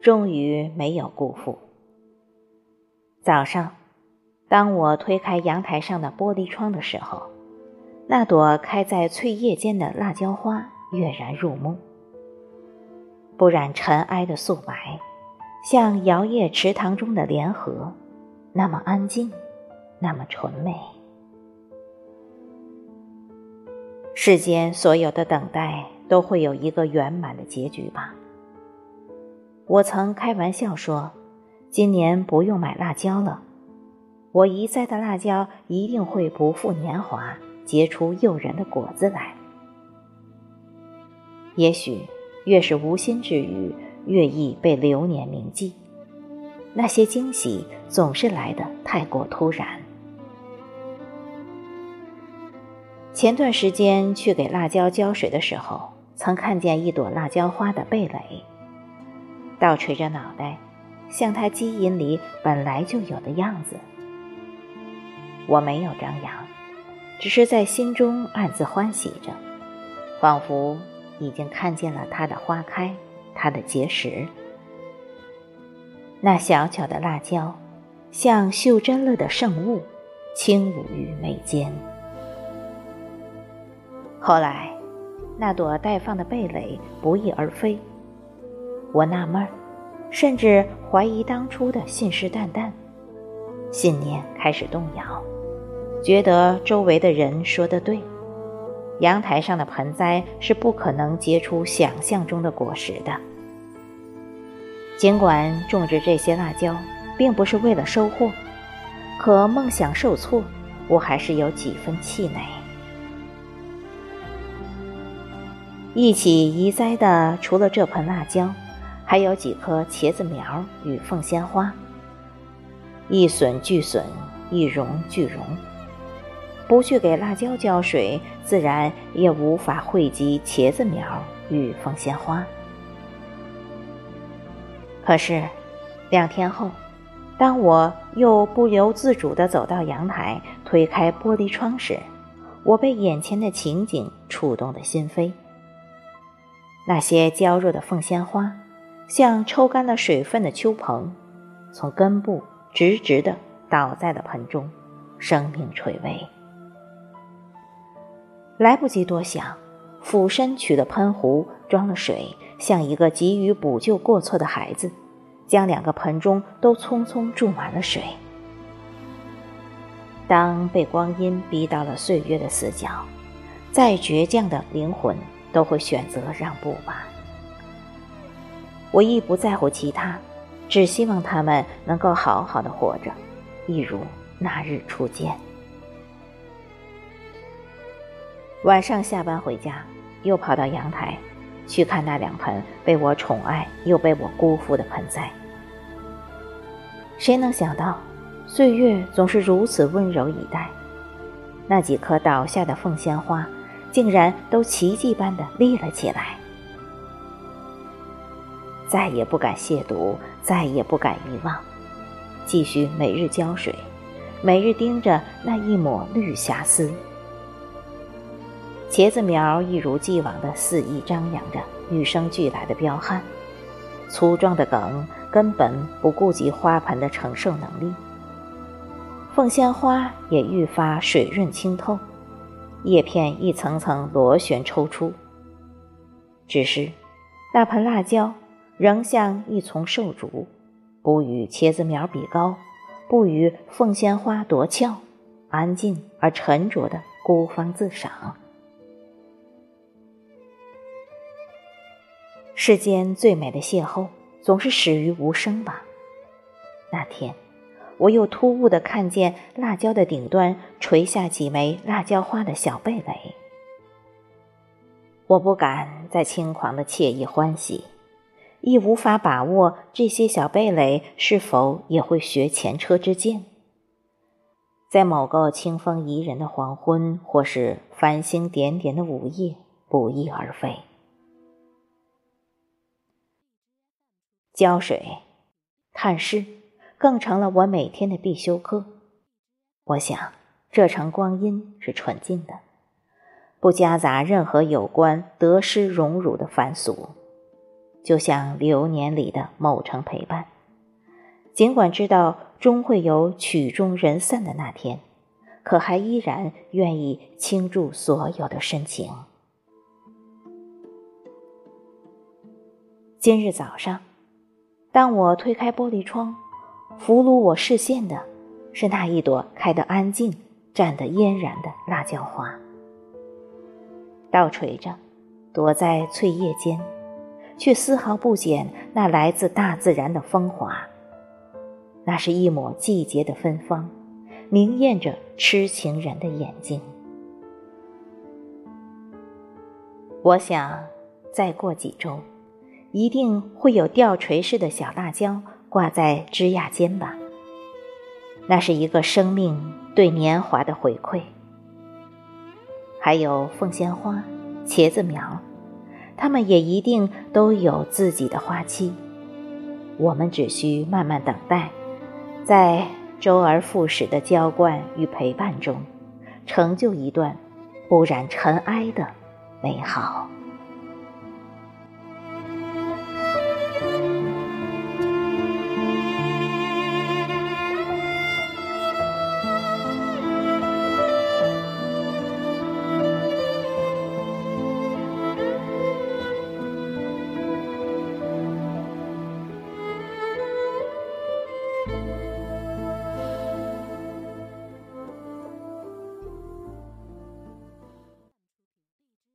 终于没有辜负。早上，当我推开阳台上的玻璃窗的时候，那朵开在翠叶间的辣椒花跃然入目，不染尘埃的素白，像摇曳池塘中的莲荷，那么安静，那么纯美。世间所有的等待都会有一个圆满的结局吧？我曾开玩笑说，今年不用买辣椒了，我一栽的辣椒一定会不负年华，结出诱人的果子来。也许越是无心之语，越易被流年铭记。那些惊喜总是来得太过突然。前段时间去给辣椒浇水的时候，曾看见一朵辣椒花的蓓蕾。倒垂着脑袋，像他基因里本来就有的样子。我没有张扬，只是在心中暗自欢喜着，仿佛已经看见了它的花开，它的结实。那小巧的辣椒，像袖珍了的圣物，轻舞于眉间。后来，那朵待放的蓓蕾不翼而飞。我纳闷儿，甚至怀疑当初的信誓旦旦，信念开始动摇，觉得周围的人说的对，阳台上的盆栽是不可能结出想象中的果实的。尽管种植这些辣椒并不是为了收获，可梦想受挫，我还是有几分气馁。一起移栽的，除了这盆辣椒。还有几棵茄子苗与凤仙花，一损俱损，一荣俱荣。不去给辣椒浇水，自然也无法惠及茄子苗与凤仙花。可是，两天后，当我又不由自主地走到阳台，推开玻璃窗时，我被眼前的情景触动的心扉。那些娇弱的凤仙花。像抽干了水分的秋蓬，从根部直直的倒在了盆中，生命垂危。来不及多想，俯身取了喷壶，装了水，像一个急于补救过错的孩子，将两个盆中都匆匆注满了水。当被光阴逼到了岁月的死角，再倔强的灵魂都会选择让步吧。我亦不在乎其他，只希望他们能够好好的活着，一如那日初见。晚上下班回家，又跑到阳台，去看那两盆被我宠爱又被我辜负的盆栽。谁能想到，岁月总是如此温柔以待，那几棵倒下的凤仙花，竟然都奇迹般的立了起来。再也不敢亵渎，再也不敢遗忘，继续每日浇水，每日盯着那一抹绿霞丝。茄子苗一如既往的肆意张扬着与生俱来的彪悍，粗壮的梗根本不顾及花盆的承受能力。凤仙花也愈发水润清透，叶片一层层螺旋抽出。只是，那盆辣椒。仍像一丛瘦竹，不与茄子苗比高，不与凤仙花夺俏，安静而沉着的孤芳自赏。世间最美的邂逅，总是始于无声吧。那天，我又突兀的看见辣椒的顶端垂下几枚辣椒花的小蓓蕾，我不敢再轻狂的惬意欢喜。亦无法把握这些小蓓蕾是否也会学前车之鉴，在某个清风宜人的黄昏，或是繁星点点的午夜，不翼而飞。浇水、探视，更成了我每天的必修课。我想，这程光阴是纯净的，不夹杂任何有关得失荣辱的凡俗。就像流年里的某程陪伴。尽管知道终会有曲终人散的那天，可还依然愿意倾注所有的深情。今日早上，当我推开玻璃窗，俘虏我视线的是那一朵开得安静、绽得嫣然的辣椒花，倒垂着，躲在翠叶间，却丝毫不减那来自大自然的风华。那是一抹季节的芬芳，明艳着痴情人的眼睛。我想，再过几周，一定会有吊垂式的小辣椒挂在枝桠间吧。那是一个生命对年华的回馈。还有凤仙花、茄子苗，他们也一定都有自己的花期。我们只需慢慢等待。在周而复始的浇灌与陪伴中，成就一段不染尘埃的美好。